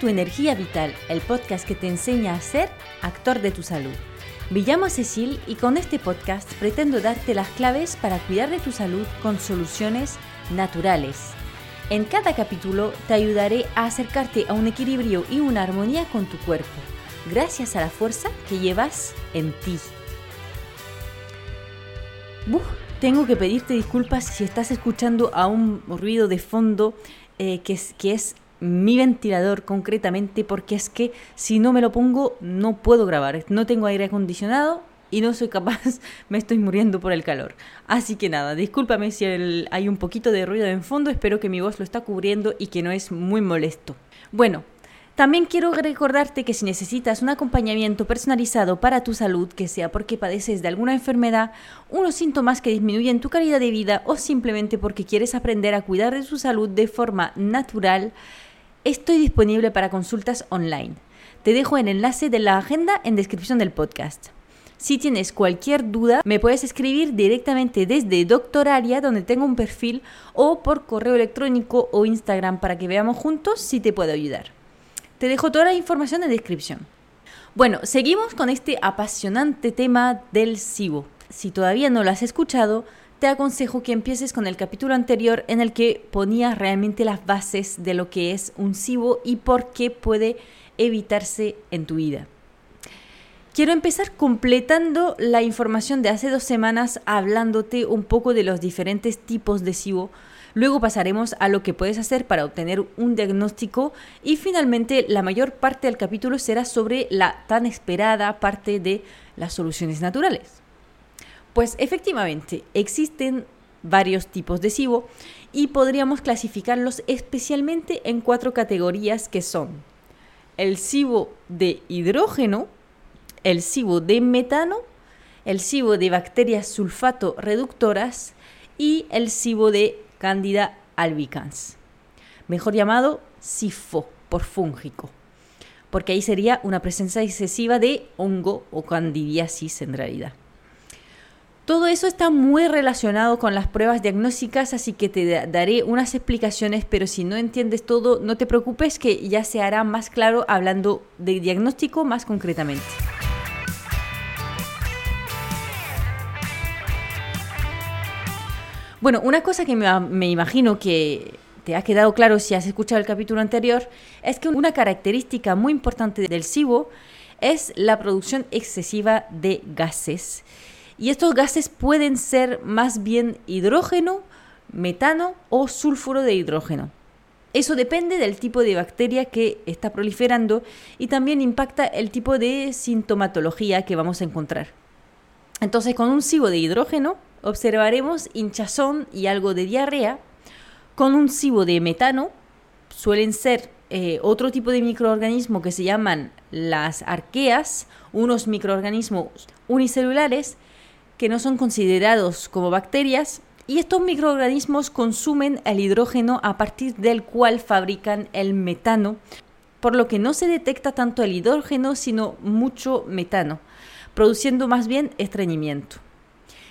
Tu energía vital, el podcast que te enseña a ser actor de tu salud. Me llamo Cecil y con este podcast pretendo darte las claves para cuidar de tu salud con soluciones naturales. En cada capítulo te ayudaré a acercarte a un equilibrio y una armonía con tu cuerpo, gracias a la fuerza que llevas en ti. tengo que pedirte disculpas si estás escuchando a un ruido de fondo eh, que, es, que es mi ventilador concretamente porque es que si no me lo pongo no puedo grabar. No tengo aire acondicionado y no soy capaz, me estoy muriendo por el calor. Así que nada, discúlpame si hay un poquito de ruido en fondo, espero que mi voz lo está cubriendo y que no es muy molesto. Bueno, también quiero recordarte que si necesitas un acompañamiento personalizado para tu salud, que sea porque padeces de alguna enfermedad, unos síntomas que disminuyen tu calidad de vida o simplemente porque quieres aprender a cuidar de tu salud de forma natural, Estoy disponible para consultas online. Te dejo el enlace de la agenda en descripción del podcast. Si tienes cualquier duda, me puedes escribir directamente desde Doctoraria, donde tengo un perfil, o por correo electrónico o Instagram para que veamos juntos si te puedo ayudar. Te dejo toda la información en descripción. Bueno, seguimos con este apasionante tema del SIBO. Si todavía no lo has escuchado, te aconsejo que empieces con el capítulo anterior en el que ponía realmente las bases de lo que es un SIBO y por qué puede evitarse en tu vida. Quiero empezar completando la información de hace dos semanas hablándote un poco de los diferentes tipos de SIBO. Luego pasaremos a lo que puedes hacer para obtener un diagnóstico y finalmente la mayor parte del capítulo será sobre la tan esperada parte de las soluciones naturales. Pues efectivamente, existen varios tipos de SIBO y podríamos clasificarlos especialmente en cuatro categorías que son el SIBO de hidrógeno, el SIBO de metano, el SIBO de bacterias sulfato reductoras y el SIBO de Candida albicans, mejor llamado SIFO por fúngico, porque ahí sería una presencia excesiva de hongo o candidiasis en realidad. Todo eso está muy relacionado con las pruebas diagnósticas, así que te daré unas explicaciones, pero si no entiendes todo, no te preocupes que ya se hará más claro hablando de diagnóstico más concretamente. Bueno, una cosa que me, me imagino que te ha quedado claro si has escuchado el capítulo anterior, es que una característica muy importante del SIBO es la producción excesiva de gases y estos gases pueden ser más bien hidrógeno, metano o sulfuro de hidrógeno. Eso depende del tipo de bacteria que está proliferando y también impacta el tipo de sintomatología que vamos a encontrar. Entonces, con un cibo de hidrógeno observaremos hinchazón y algo de diarrea. Con un cibo de metano suelen ser eh, otro tipo de microorganismos que se llaman las arqueas, unos microorganismos unicelulares que no son considerados como bacterias y estos microorganismos consumen el hidrógeno a partir del cual fabrican el metano, por lo que no se detecta tanto el hidrógeno sino mucho metano, produciendo más bien estreñimiento.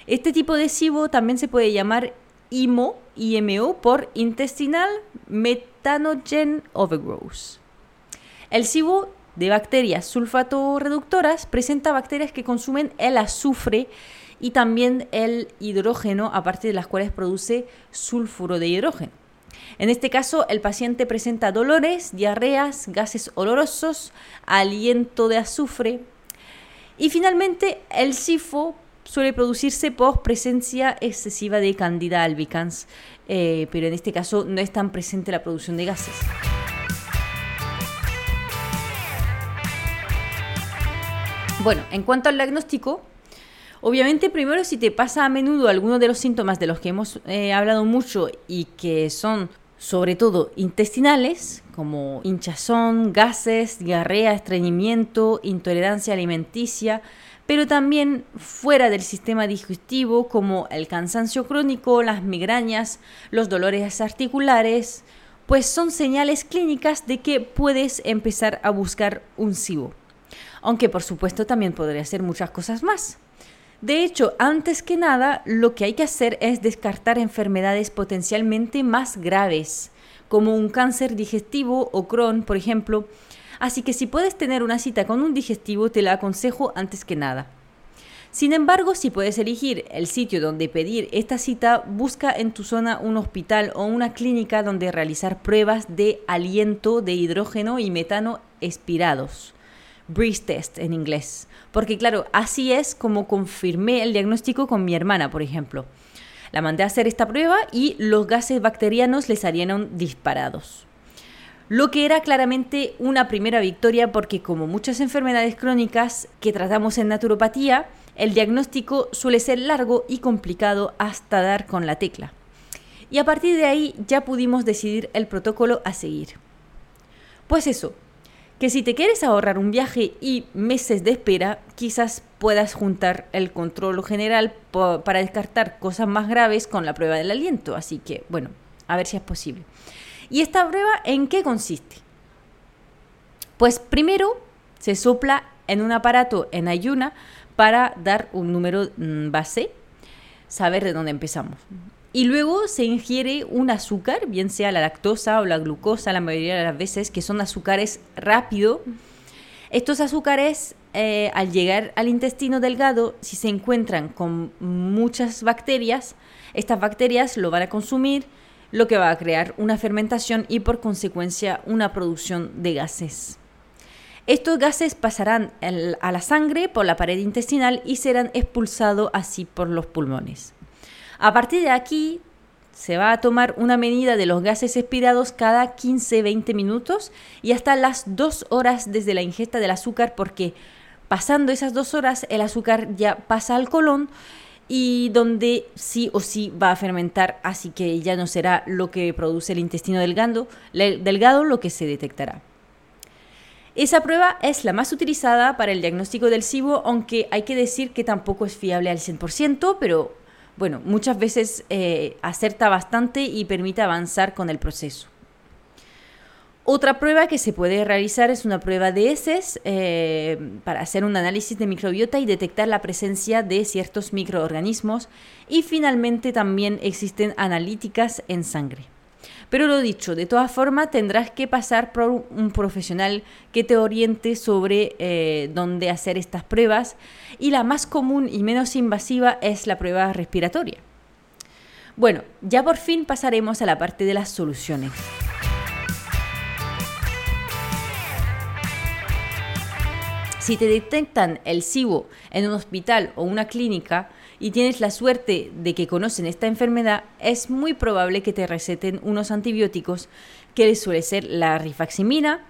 Este tipo de SIBO también se puede llamar IMO, IMO por Intestinal Metanogen Overgrowth. El SIBO de bacterias sulfato reductoras presenta bacterias que consumen el azufre y también el hidrógeno a partir de las cuales produce sulfuro de hidrógeno. En este caso, el paciente presenta dolores, diarreas, gases olorosos, aliento de azufre y finalmente el SIFO suele producirse por presencia excesiva de Candida albicans, eh, pero en este caso no es tan presente la producción de gases. Bueno, en cuanto al diagnóstico, Obviamente, primero, si te pasa a menudo alguno de los síntomas de los que hemos eh, hablado mucho y que son sobre todo intestinales, como hinchazón, gases, diarrea, estreñimiento, intolerancia alimenticia, pero también fuera del sistema digestivo, como el cansancio crónico, las migrañas, los dolores articulares, pues son señales clínicas de que puedes empezar a buscar un SIBO. Aunque por supuesto también podría ser muchas cosas más. De hecho, antes que nada, lo que hay que hacer es descartar enfermedades potencialmente más graves, como un cáncer digestivo o Crohn, por ejemplo. Así que si puedes tener una cita con un digestivo, te la aconsejo antes que nada. Sin embargo, si puedes elegir el sitio donde pedir esta cita, busca en tu zona un hospital o una clínica donde realizar pruebas de aliento de hidrógeno y metano expirados. Breeze test en inglés. Porque claro, así es como confirmé el diagnóstico con mi hermana, por ejemplo. La mandé a hacer esta prueba y los gases bacterianos le salieron disparados. Lo que era claramente una primera victoria porque como muchas enfermedades crónicas que tratamos en naturopatía, el diagnóstico suele ser largo y complicado hasta dar con la tecla. Y a partir de ahí ya pudimos decidir el protocolo a seguir. Pues eso, que si te quieres ahorrar un viaje y meses de espera, quizás puedas juntar el control general para descartar cosas más graves con la prueba del aliento. Así que, bueno, a ver si es posible. ¿Y esta prueba en qué consiste? Pues primero se sopla en un aparato en ayuna para dar un número mm, base, saber de dónde empezamos. Y luego se ingiere un azúcar, bien sea la lactosa o la glucosa, la mayoría de las veces, que son azúcares rápido. Estos azúcares, eh, al llegar al intestino delgado, si se encuentran con muchas bacterias, estas bacterias lo van a consumir, lo que va a crear una fermentación y por consecuencia una producción de gases. Estos gases pasarán a la sangre por la pared intestinal y serán expulsados así por los pulmones. A partir de aquí se va a tomar una medida de los gases expirados cada 15-20 minutos y hasta las 2 horas desde la ingesta del azúcar porque pasando esas 2 horas el azúcar ya pasa al colon y donde sí o sí va a fermentar, así que ya no será lo que produce el intestino delgado, delgado lo que se detectará. Esa prueba es la más utilizada para el diagnóstico del SIBO, aunque hay que decir que tampoco es fiable al 100%, pero bueno, muchas veces eh, acerta bastante y permite avanzar con el proceso. Otra prueba que se puede realizar es una prueba de heces eh, para hacer un análisis de microbiota y detectar la presencia de ciertos microorganismos. Y finalmente también existen analíticas en sangre. Pero lo dicho, de todas formas tendrás que pasar por un profesional que te oriente sobre eh, dónde hacer estas pruebas y la más común y menos invasiva es la prueba respiratoria. Bueno, ya por fin pasaremos a la parte de las soluciones. Si te detectan el SIBO en un hospital o una clínica, y tienes la suerte de que conocen esta enfermedad, es muy probable que te receten unos antibióticos que suele ser la rifaximina,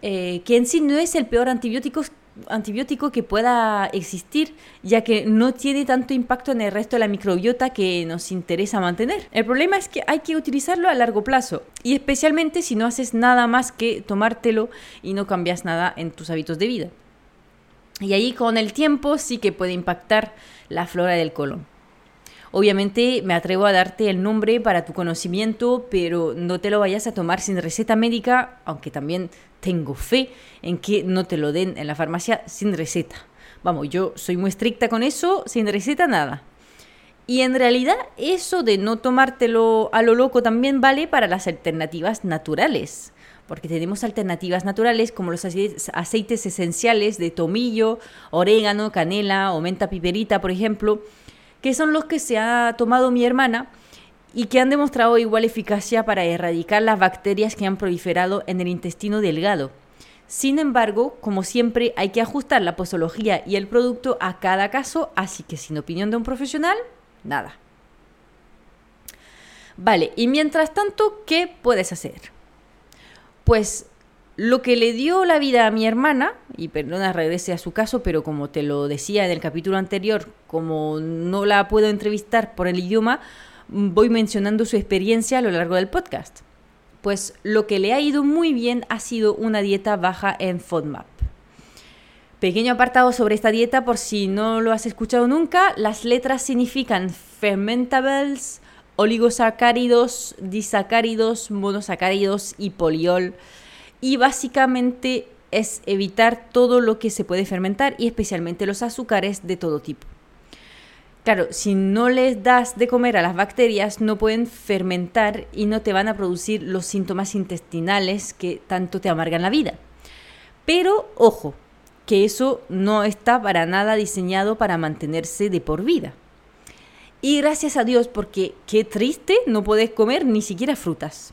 eh, que en sí no es el peor antibiótico, antibiótico que pueda existir, ya que no tiene tanto impacto en el resto de la microbiota que nos interesa mantener. El problema es que hay que utilizarlo a largo plazo, y especialmente si no haces nada más que tomártelo y no cambias nada en tus hábitos de vida. Y ahí con el tiempo sí que puede impactar la flora del colon. Obviamente me atrevo a darte el nombre para tu conocimiento, pero no te lo vayas a tomar sin receta médica, aunque también tengo fe en que no te lo den en la farmacia sin receta. Vamos, yo soy muy estricta con eso, sin receta nada. Y en realidad eso de no tomártelo a lo loco también vale para las alternativas naturales porque tenemos alternativas naturales como los aceites esenciales de tomillo, orégano, canela o menta piperita, por ejemplo, que son los que se ha tomado mi hermana y que han demostrado igual eficacia para erradicar las bacterias que han proliferado en el intestino delgado. Sin embargo, como siempre, hay que ajustar la posología y el producto a cada caso, así que sin opinión de un profesional, nada. Vale, y mientras tanto, ¿qué puedes hacer? Pues lo que le dio la vida a mi hermana, y perdona, regrese a su caso, pero como te lo decía en el capítulo anterior, como no la puedo entrevistar por el idioma, voy mencionando su experiencia a lo largo del podcast. Pues lo que le ha ido muy bien ha sido una dieta baja en FODMAP. Pequeño apartado sobre esta dieta por si no lo has escuchado nunca, las letras significan fermentables, oligosacáridos, disacáridos, monosacáridos y poliol. Y básicamente es evitar todo lo que se puede fermentar y especialmente los azúcares de todo tipo. Claro, si no les das de comer a las bacterias, no pueden fermentar y no te van a producir los síntomas intestinales que tanto te amargan la vida. Pero, ojo, que eso no está para nada diseñado para mantenerse de por vida. Y gracias a Dios, porque qué triste, no puedes comer ni siquiera frutas.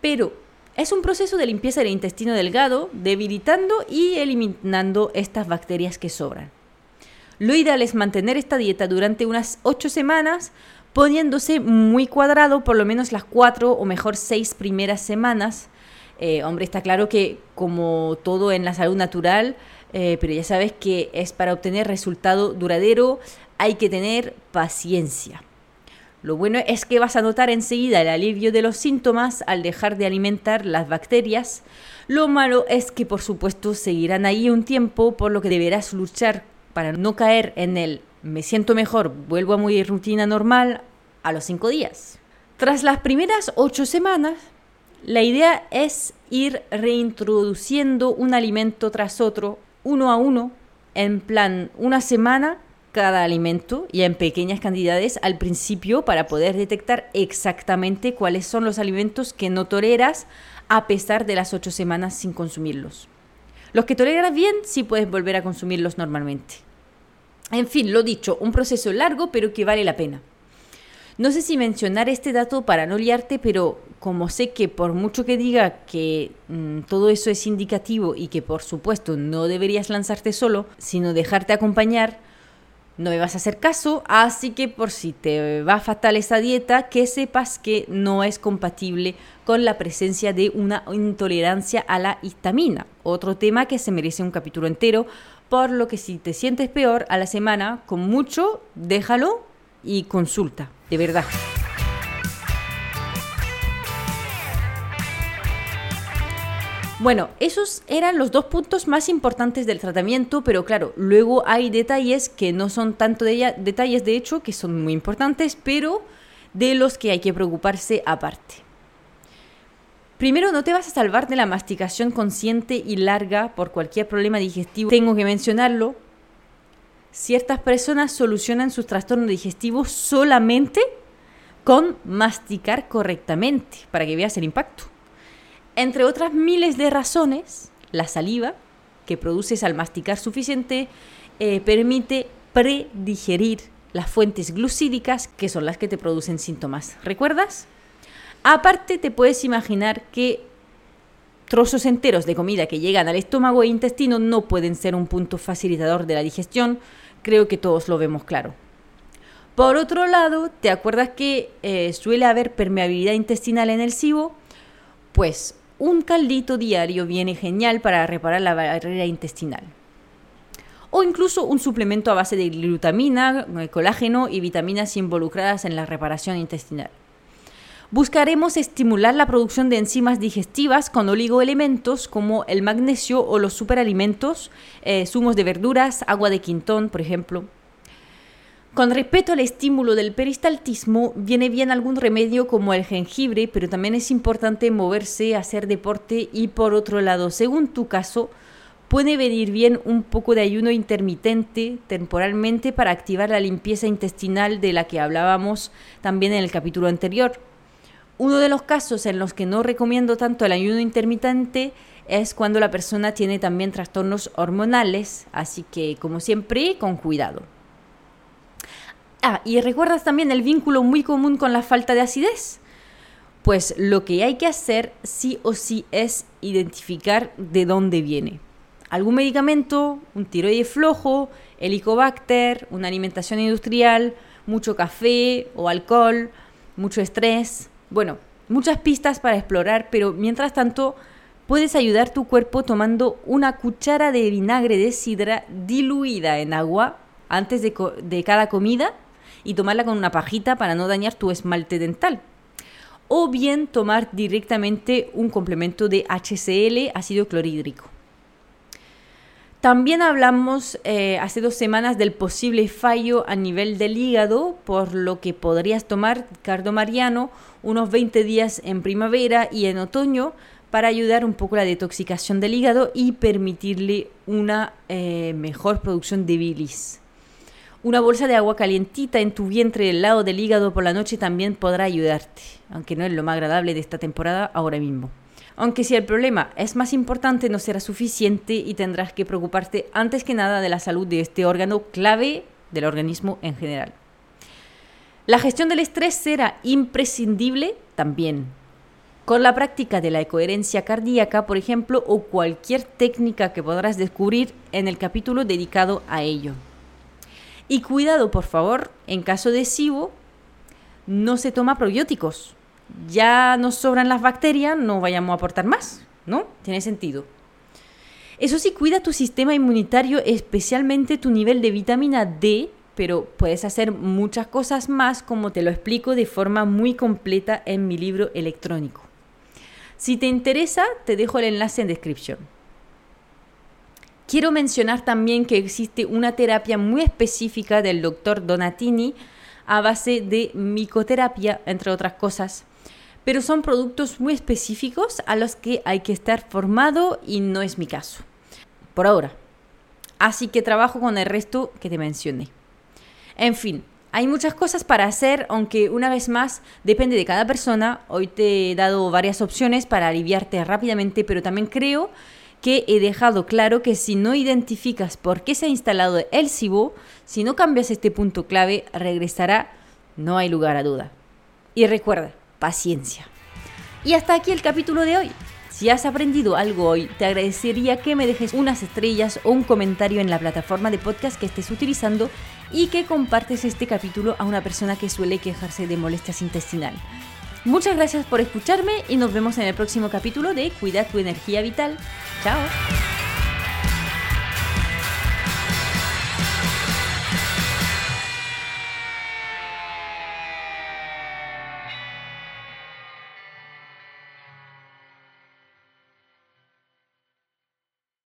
Pero es un proceso de limpieza del intestino delgado, debilitando y eliminando estas bacterias que sobran. Lo ideal es mantener esta dieta durante unas 8 semanas, poniéndose muy cuadrado por lo menos las 4 o mejor 6 primeras semanas. Eh, hombre, está claro que como todo en la salud natural, eh, pero ya sabes que es para obtener resultado duradero, hay que tener paciencia. Lo bueno es que vas a notar enseguida el alivio de los síntomas al dejar de alimentar las bacterias. Lo malo es que por supuesto seguirán ahí un tiempo, por lo que deberás luchar para no caer en el me siento mejor, vuelvo a mi rutina normal a los cinco días. Tras las primeras ocho semanas, la idea es ir reintroduciendo un alimento tras otro, uno a uno, en plan una semana cada alimento y en pequeñas cantidades al principio para poder detectar exactamente cuáles son los alimentos que no toleras a pesar de las ocho semanas sin consumirlos. Los que toleras bien sí puedes volver a consumirlos normalmente. En fin, lo dicho, un proceso largo pero que vale la pena. No sé si mencionar este dato para no liarte, pero como sé que por mucho que diga que mm, todo eso es indicativo y que por supuesto no deberías lanzarte solo, sino dejarte acompañar, no me vas a hacer caso, así que por si te va fatal esa dieta, que sepas que no es compatible con la presencia de una intolerancia a la histamina. Otro tema que se merece un capítulo entero, por lo que si te sientes peor a la semana, con mucho, déjalo y consulta, de verdad. Bueno, esos eran los dos puntos más importantes del tratamiento, pero claro, luego hay detalles que no son tanto de ella, detalles de hecho que son muy importantes, pero de los que hay que preocuparse aparte. Primero, no te vas a salvar de la masticación consciente y larga por cualquier problema digestivo. Tengo que mencionarlo. Ciertas personas solucionan sus trastornos digestivos solamente con masticar correctamente, para que veas el impacto. Entre otras miles de razones, la saliva, que produces al masticar suficiente, eh, permite predigerir las fuentes glucídicas, que son las que te producen síntomas. ¿Recuerdas? Aparte, te puedes imaginar que trozos enteros de comida que llegan al estómago e intestino no pueden ser un punto facilitador de la digestión. Creo que todos lo vemos claro. Por otro lado, ¿te acuerdas que eh, suele haber permeabilidad intestinal en el SIBO? Pues un caldito diario viene genial para reparar la barrera intestinal. O incluso un suplemento a base de glutamina, eh, colágeno y vitaminas involucradas en la reparación intestinal. Buscaremos estimular la producción de enzimas digestivas con oligoelementos como el magnesio o los superalimentos, eh, zumos de verduras, agua de quintón, por ejemplo. Con respecto al estímulo del peristaltismo, viene bien algún remedio como el jengibre, pero también es importante moverse, hacer deporte y por otro lado, según tu caso, puede venir bien un poco de ayuno intermitente temporalmente para activar la limpieza intestinal de la que hablábamos también en el capítulo anterior. Uno de los casos en los que no recomiendo tanto el ayuno intermitente es cuando la persona tiene también trastornos hormonales, así que como siempre, con cuidado. Ah, y recuerdas también el vínculo muy común con la falta de acidez. Pues lo que hay que hacer sí o sí es identificar de dónde viene. Algún medicamento, un tiroides flojo, helicobacter, una alimentación industrial, mucho café o alcohol, mucho estrés. Bueno, muchas pistas para explorar, pero mientras tanto puedes ayudar tu cuerpo tomando una cuchara de vinagre de sidra diluida en agua antes de, cada comida y tomarla con una pajita para no dañar tu esmalte dental. O bien tomar directamente un complemento de HCl, ácido clorhídrico. También hablamos eh, hace dos semanas del posible fallo a nivel del hígado, por lo que podrías tomar cardomariano unos 20 días en primavera y en otoño para ayudar un poco la detoxicación del hígado y permitirle una eh, mejor producción de bilis. Una bolsa de agua calientita en tu vientre del lado del hígado por la noche también podrá ayudarte, aunque no es lo más agradable de esta temporada ahora mismo. Aunque si el problema es más importante no será suficiente y tendrás que preocuparte antes que nada de la salud de este órgano clave del organismo en general. La gestión del estrés será imprescindible también. Con la práctica de la coherencia cardíaca, por ejemplo, o cualquier técnica que podrás descubrir en el capítulo dedicado a ello. Y cuidado, por favor, en caso de SIBO, no se toma probióticos. Ya nos sobran las bacterias, no vayamos a aportar más, ¿no? Tiene sentido. Eso sí, cuida tu sistema inmunitario, especialmente tu nivel de vitamina D pero puedes hacer muchas cosas más como te lo explico de forma muy completa en mi libro electrónico. Si te interesa, te dejo el enlace en descripción. Quiero mencionar también que existe una terapia muy específica del doctor Donatini a base de micoterapia, entre otras cosas, pero son productos muy específicos a los que hay que estar formado y no es mi caso. Por ahora. Así que trabajo con el resto que te mencioné. En fin, hay muchas cosas para hacer, aunque una vez más depende de cada persona. Hoy te he dado varias opciones para aliviarte rápidamente, pero también creo que he dejado claro que si no identificas por qué se ha instalado el SIBO, si no cambias este punto clave, regresará, no hay lugar a duda. Y recuerda, paciencia. Y hasta aquí el capítulo de hoy. Si has aprendido algo hoy, te agradecería que me dejes unas estrellas o un comentario en la plataforma de podcast que estés utilizando y que compartes este capítulo a una persona que suele quejarse de molestias intestinales. Muchas gracias por escucharme y nos vemos en el próximo capítulo de Cuida tu energía vital. Chao.